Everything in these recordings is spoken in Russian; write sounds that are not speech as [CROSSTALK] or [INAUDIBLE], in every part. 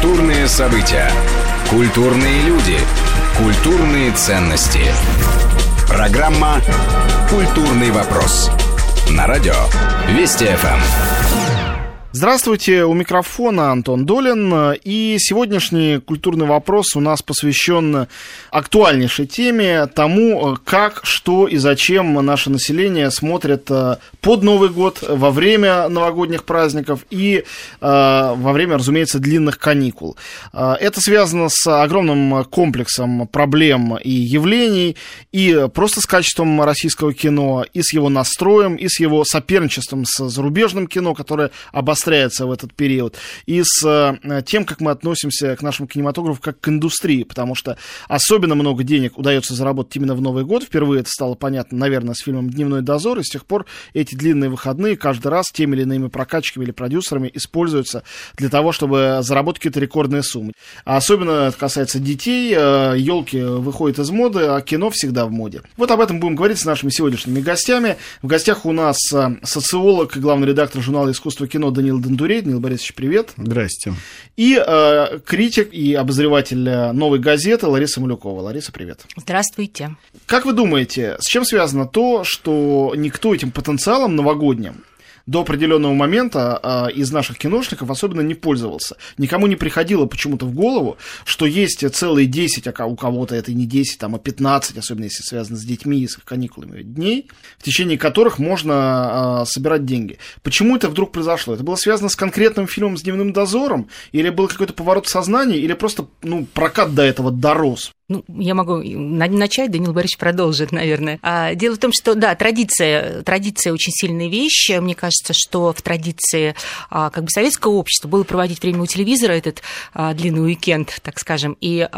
Культурные события. Культурные люди. Культурные ценности. Программа «Культурный вопрос». На радио Вести ФМ. Здравствуйте, у микрофона Антон Долин. И сегодняшний культурный вопрос у нас посвящен актуальнейшей теме, тому, как, что и зачем наше население смотрит э, под Новый год, во время новогодних праздников и э, во время, разумеется, длинных каникул. Э, это связано с огромным комплексом проблем и явлений, и просто с качеством российского кино, и с его настроем, и с его соперничеством с зарубежным кино, которое обостряется обостряется в этот период, и с э, тем, как мы относимся к нашему кинематографу как к индустрии, потому что особенно много денег удается заработать именно в Новый год. Впервые это стало понятно, наверное, с фильмом «Дневной дозор», и с тех пор эти длинные выходные каждый раз теми или иными прокачками или продюсерами используются для того, чтобы заработать какие-то рекордные суммы. А особенно это касается детей, елки э, выходят из моды, а кино всегда в моде. Вот об этом будем говорить с нашими сегодняшними гостями. В гостях у нас э, социолог и главный редактор журнала «Искусство кино» Данил Дондурей. Данил Борисович, привет. Здрасте. И э, критик и обозреватель э, «Новой газеты» Лариса Малюкова. Лариса, привет. Здравствуйте. Как вы думаете, с чем связано то, что никто этим потенциалом новогодним до определенного момента э, из наших киношников особенно не пользовался. Никому не приходило почему-то в голову, что есть целые 10, а у кого-то это не 10, там, а 15, особенно если связано с детьми и с каникулами дней, в течение которых можно э, собирать деньги. Почему это вдруг произошло? Это было связано с конкретным фильмом с дневным дозором? Или был какой-то поворот сознания? Или просто ну, прокат до этого дорос? Ну, я могу начать, Данил Борисович продолжит, наверное. А, дело в том, что, да, традиция, традиция очень сильная вещь. Мне кажется, что в традиции а, как бы советского общества было проводить время у телевизора этот а, длинный уикенд, так скажем, и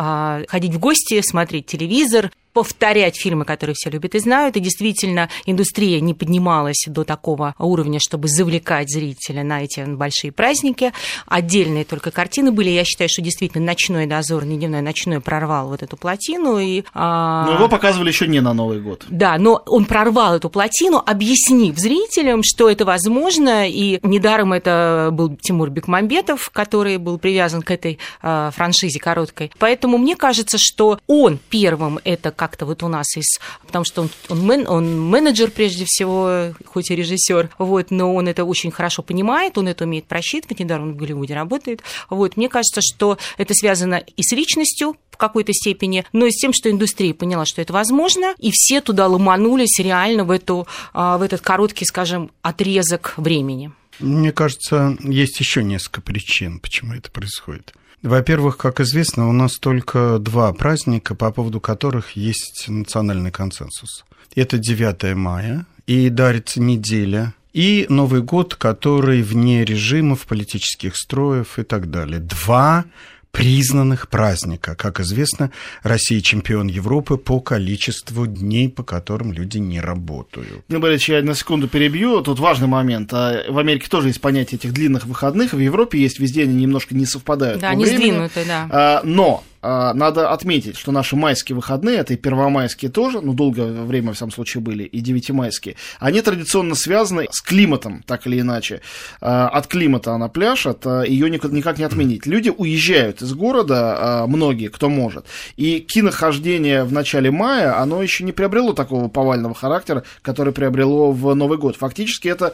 ходить в гости, смотреть телевизор, повторять фильмы, которые все любят и знают. И действительно, индустрия не поднималась до такого уровня, чтобы завлекать зрителя на эти большие праздники. Отдельные только картины были. Я считаю, что действительно ночной дозор, не дневной, ночной прорвал вот эту плотину. И, а... Но его показывали еще не на Новый год. Да, но он прорвал эту плотину, объяснив зрителям, что это возможно. И недаром это был Тимур Бекмамбетов, который был привязан к этой а, франшизе короткой. Поэтому мне кажется, что он первым это как-то вот у нас из... Потому что он, он, мен, он менеджер прежде всего, хоть и режиссер, вот, но он это очень хорошо понимает, он это умеет просчитывать, недаром он в Голливуде работает. Вот, мне кажется, что это связано и с личностью, в какой-то степени, но и с тем, что индустрия поняла, что это возможно, и все туда ломанулись реально в, эту, а, в этот короткий, скажем, отрезок времени. Мне кажется, есть еще несколько причин, почему это происходит. Во-первых, как известно, у нас только два праздника, по поводу которых есть национальный консенсус. Это 9 мая и дарится неделя, и Новый год, который вне режимов, политических строев и так далее. Два признанных праздника. Как известно, Россия чемпион Европы по количеству дней, по которым люди не работают. Ну, Борис, я на секунду перебью. Тут важный момент. А в Америке тоже есть понятие этих длинных выходных. В Европе есть, везде они немножко не совпадают. Да, не сдвинуты, да. А, но надо отметить, что наши майские выходные, это и первомайские тоже, ну, долгое время, в всяком случае, были, и девятимайские, они традиционно связаны с климатом, так или иначе. А, от климата она пляж, от, а, ее никак не отменить. Люди уезжают из города, многие, кто может. И кинохождение в начале мая, оно еще не приобрело такого повального характера, который приобрело в Новый год. Фактически это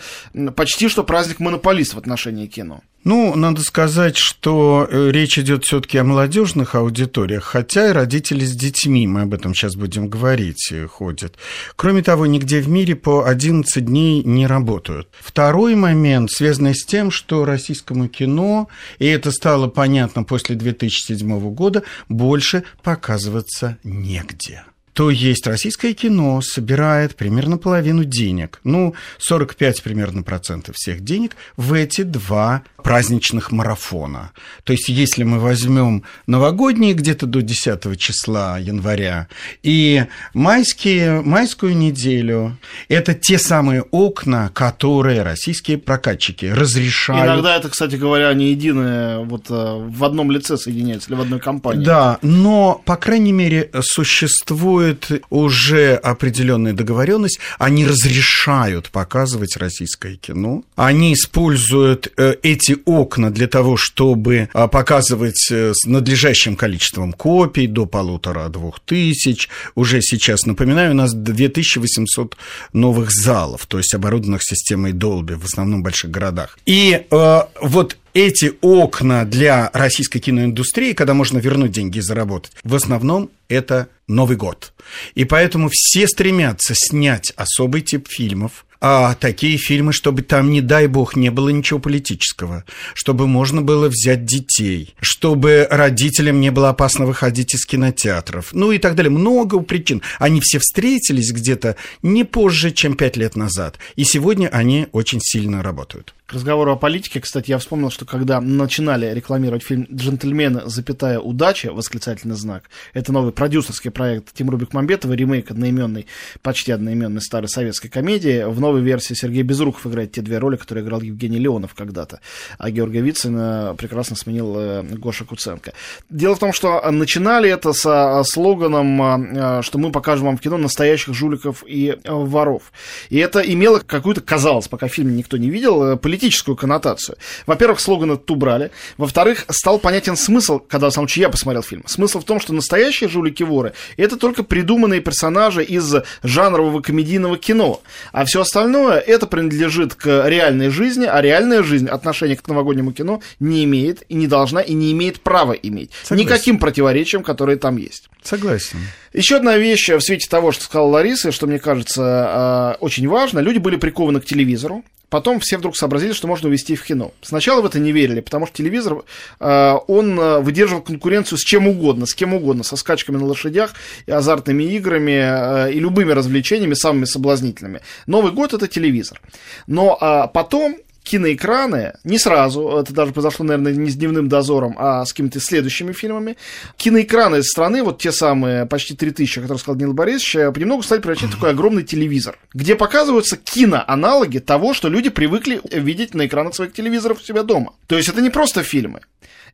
почти что праздник монополист в отношении кино. Ну, надо сказать, что э, речь идет все-таки о молодежных аудиториях, хотя и родители с детьми, мы об этом сейчас будем говорить, э, ходят. Кроме того, нигде в мире по 11 дней не работают. Второй момент, связанный с тем, что российскому кино, и это стало понятно после 2007 года, больше показываться негде то есть российское кино собирает примерно половину денег, ну, 45 примерно процентов всех денег в эти два праздничных марафона. То есть если мы возьмем новогодние где-то до 10 числа января и майские, майскую неделю, это те самые окна, которые российские прокатчики разрешают. Иногда это, кстати говоря, не единое, вот э, в одном лице соединяется или в одной компании. Да, но, по крайней мере, существует существует уже определенная договоренность, они разрешают показывать российское кино, они используют э, эти окна для того, чтобы а, показывать э, с надлежащим количеством копий, до полутора-двух тысяч. Уже сейчас, напоминаю, у нас 2800 новых залов, то есть оборудованных системой Dolby в основном больших городах. И э, вот эти окна для российской киноиндустрии, когда можно вернуть деньги и заработать, в основном это Новый год. И поэтому все стремятся снять особый тип фильмов, а такие фильмы, чтобы там, не дай бог, не было ничего политического, чтобы можно было взять детей, чтобы родителям не было опасно выходить из кинотеатров, ну и так далее. Много причин. Они все встретились где-то не позже, чем пять лет назад, и сегодня они очень сильно работают. К разговору о политике, кстати, я вспомнил, что когда начинали рекламировать фильм «Джентльмены, запятая удача», восклицательный знак, это новый продюсерский проект Тимура Бекмамбетова, ремейк одноименной, почти одноименной старой советской комедии. В новой версии Сергей Безруков играет те две роли, которые играл Евгений Леонов когда-то, а Георгия Вицина прекрасно сменил э, Гоша Куценко. Дело в том, что начинали это со слоганом, э, что мы покажем вам в кино настоящих жуликов и э, воров. И это имело какую-то, казалось, пока фильм никто не видел, политическую политическую коннотацию. Во-первых, слоган этот убрали. Во-вторых, стал понятен смысл, когда, сам я посмотрел фильм. Смысл в том, что настоящие жулики-воры – это только придуманные персонажи из жанрового комедийного кино. А все остальное – это принадлежит к реальной жизни, а реальная жизнь отношения к новогоднему кино не имеет и не должна и не имеет права иметь. Согласен. Никаким противоречием, которые там есть. Согласен. Еще одна вещь в свете того, что сказала Лариса, что мне кажется а, очень важно. Люди были прикованы к телевизору. Потом все вдруг сообразили, что можно увести в кино. Сначала в это не верили, потому что телевизор, э, он э, выдерживал конкуренцию с чем угодно, с кем угодно, со скачками на лошадях, и азартными играми, э, и любыми развлечениями, самыми соблазнительными. Новый год – это телевизор. Но а, потом киноэкраны, не сразу, это даже произошло, наверное, не с «Дневным дозором», а с какими-то следующими фильмами, киноэкраны страны, вот те самые почти 3000, о которых сказал Данил Борисович, э, понемногу стали превращать в такой огромный телевизор, где показываются киноаналоги того, что люди привыкли видеть на экранах своих телевизоров у себя дома. То есть это не просто фильмы.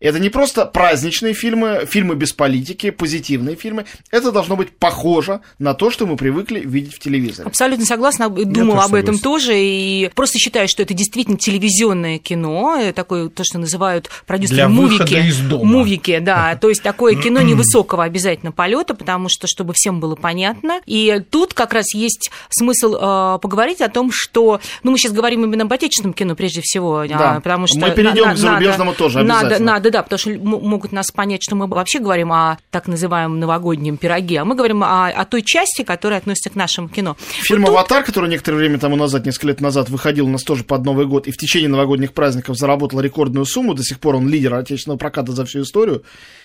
Это не просто праздничные фильмы, фильмы без политики, позитивные фильмы. Это должно быть похоже на то, что мы привыкли видеть в телевизоре. Абсолютно согласна, думала об этом тоже. И просто считаю, что это действительно телевизионное кино, э, такое то, что называют продюсеры мувики. из дома. Мувики, да. [LAUGHS] То есть такое кино [CLEARS THROAT] невысокого обязательно полета, потому что, чтобы всем было понятно. И тут как раз есть смысл э, поговорить о том, что, ну, мы сейчас говорим именно об отечественном кино прежде всего, а, да. потому что мы перейдем на, к зарубежному надо, тоже обязательно. Надо, надо, да, потому что могут нас понять, что мы вообще говорим о так называемом новогоднем пироге, а мы говорим о, о той части, которая относится к нашему кино. Фильм вот «Аватар», тут... который некоторое время тому назад, несколько лет назад, выходил у нас тоже под Новый год, и в течение новогодних праздников заработал рекордную сумму, до сих пор он лидер отечественного проката за всю историю,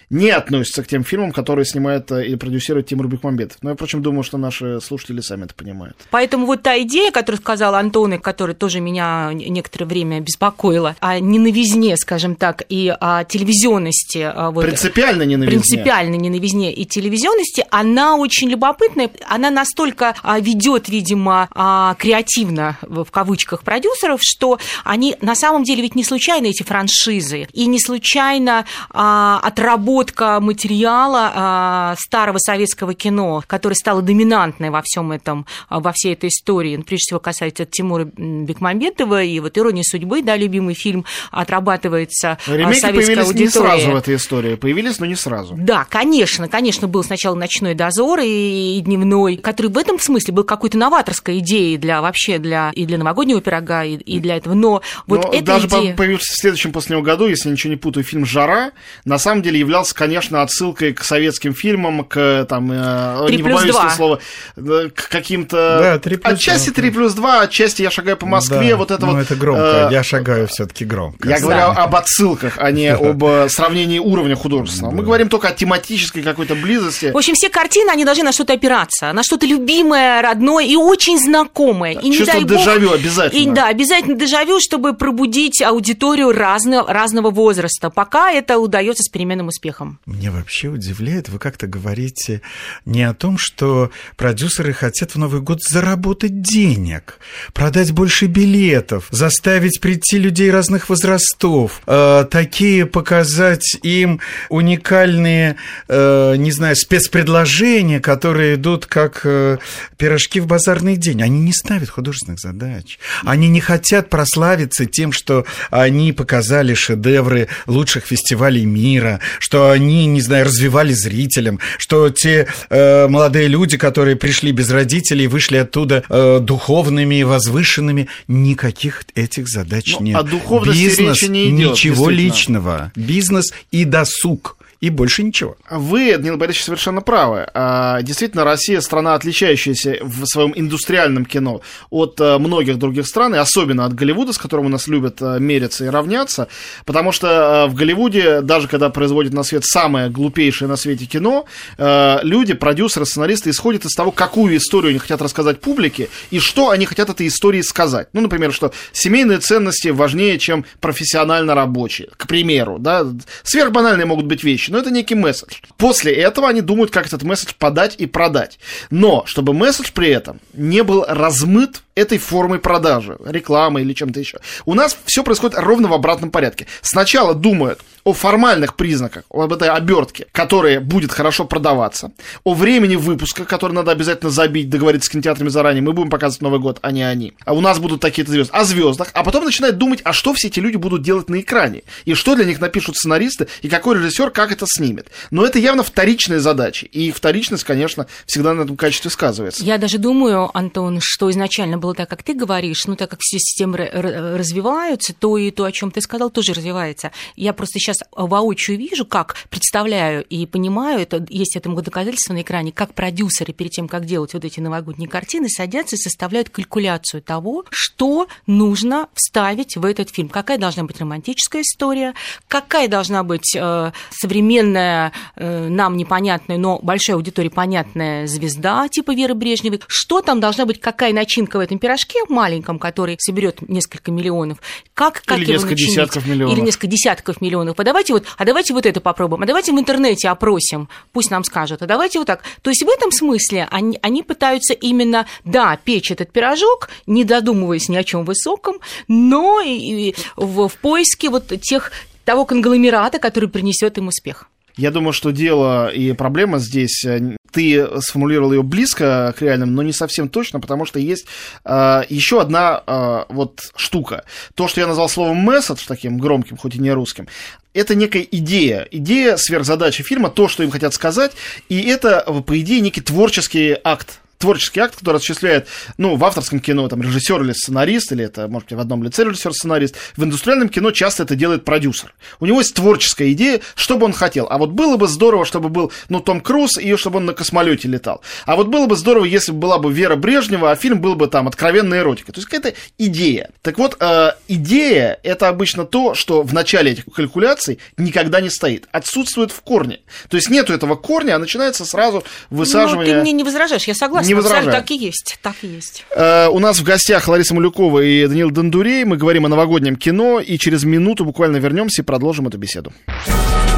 не относится к тем фильмам, которые снимает э, и продюсирует Тимур Бекмамбетов. Но я, впрочем, думаю, что наши слушатели сами это понимают. Поэтому вот та идея, которую сказал Антон, и которая тоже меня некоторое время беспокоила, о ненавизне, скажем так, и о телевизионности. А, вот, принципиально ненавизне. Принципиально ненавизне и телевизионности, она очень любопытная. Она настолько а, ведет, видимо, а, креативно, в кавычках, продюсеров, что они на самом деле ведь не случайно эти франшизы, и не случайно отработаны переработка материала а, старого советского кино, который стало доминантной во всем этом, а, во всей этой истории. Ну, прежде всего касается Тимура Бекмамбетова, и вот «Ирония судьбы», да, любимый фильм, отрабатывается а, Ремейки советской появились аудитории. не сразу в этой истории, появились, но не сразу. Да, конечно, конечно, был сначала «Ночной дозор» и, и «Дневной», который в этом смысле был какой-то новаторской идеей для вообще для и для новогоднего пирога, и, и для этого, но вот но эта даже идея... появился в следующем после него году, если ничего не путаю, фильм «Жара», на самом деле являлся конечно, отсылкой к советским фильмам, к там, э, не побоюсь этого слова, к каким-то... Да, 3 плюс отчасти 3 плюс 2, отчасти я шагаю по Москве, да, вот это ну, вот... это громко, э, я шагаю все таки громко. Я говорю об отсылках, а не об э, сравнении уровня художественного. Мы говорим только о тематической какой-то близости. В общем, все картины, они должны на что-то опираться, на что-то любимое, родное и очень знакомое. И, Чувство не дай дежавю бог, обязательно. И, да, обязательно дежавю, чтобы пробудить аудиторию разного, разного возраста. Пока это удается с переменным успехом. Мне вообще удивляет, вы как-то говорите не о том, что продюсеры хотят в Новый год заработать денег, продать больше билетов, заставить прийти людей разных возрастов. Э, такие показать им уникальные, э, не знаю, спецпредложения, которые идут как э, пирожки в базарный день. Они не ставят художественных задач. Они не хотят прославиться тем, что они показали шедевры лучших фестивалей мира, что они, не знаю, развивали зрителям, что те э, молодые люди, которые пришли без родителей, вышли оттуда э, духовными и возвышенными, никаких этих задач Ну, нет. о духовности Бизнес, речи не идет, ничего личного. Бизнес и досуг. И больше ничего. Вы, Данил Борисович, совершенно правы. А, Действительно, Россия страна, отличающаяся в своем индустриальном кино от а, многих других стран, и особенно от Голливуда, с которым у нас любят а, мериться и равняться, потому что а, в Голливуде, даже когда производят на свет самое глупейшее на свете кино, люди, продюсеры, сценаристы исходят из того, какую историю они хотят рассказать публике и что они хотят этой истории сказать. Ну, например, что семейные ценности важнее, чем профессионально рабочие, к примеру, да, сверхбанальные могут быть вещи, но это некий месседж. После этого они думают, как этот месседж подать и продать. Но, чтобы месседж при этом не был размыт этой формой продажи, рекламы или чем-то еще. У нас все происходит ровно в обратном порядке. Сначала думают о формальных признаках, об этой обертке, которая будет хорошо продаваться, о времени выпуска, который надо обязательно забить, договориться с кинотеатрами заранее, мы будем показывать Новый год, а не они. А у нас будут такие-то звезды. О звездах. А потом начинают думать, а что все эти люди будут делать на экране, и что для них напишут сценаристы, и какой режиссер как это снимет. Но это явно вторичные задачи, и вторичность, конечно, всегда на этом качестве сказывается. Я даже думаю, Антон, что изначально было так, как ты говоришь, ну, так как все системы развиваются, то и то, о чем ты сказал, тоже развивается. Я просто сейчас воочию вижу, как представляю и понимаю, это есть этому доказательство на экране, как продюсеры перед тем, как делать вот эти новогодние картины, садятся и составляют калькуляцию того, что нужно вставить в этот фильм. Какая должна быть романтическая история, какая должна быть э, современная, э, нам непонятная, но большой аудитории понятная звезда типа Веры Брежневой, что там должна быть, какая начинка в этом пирожке маленьком, который соберет несколько миллионов, как, как Или его несколько начинить? десятков миллионов. Или несколько десятков миллионов. А давайте вот, а давайте вот это попробуем, а давайте в интернете опросим, пусть нам скажут, а давайте вот так. То есть в этом смысле они, они пытаются именно, да, печь этот пирожок, не додумываясь ни о чем высоком, но и, и в, в поиске вот тех того конгломерата, который принесет им успех. Я думаю, что дело и проблема здесь, э, ты сформулировал ее близко к реальным, но не совсем точно, потому что есть э, еще одна э, вот штука. То, что я назвал словом месседж, таким громким, хоть и не русским, это некая идея, идея сверхзадачи фильма, то, что им хотят сказать, и это, по идее, некий творческий акт творческий акт, который осуществляет, ну, в авторском кино, там, режиссер или сценарист, или это, может быть, в одном лице режиссер-сценарист, в индустриальном кино часто это делает продюсер. У него есть творческая идея, что бы он хотел. А вот было бы здорово, чтобы был, ну, Том Круз, и чтобы он на космолете летал. А вот было бы здорово, если бы была бы Вера Брежнева, а фильм был бы там откровенная эротика. То есть какая-то идея. Так вот, э, идея – это обычно то, что в начале этих калькуляций никогда не стоит. Отсутствует в корне. То есть нету этого корня, а начинается сразу высаживание... Ну, ты мне не возражаешь, я согласна. Не возражаю. Так и есть, так и есть. Э, У нас в гостях Лариса Малюкова и Данил Дондурей. Мы говорим о новогоднем кино, и через минуту буквально вернемся и продолжим эту беседу.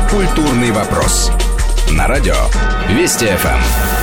Культурный вопрос. На радио Вести ФМ.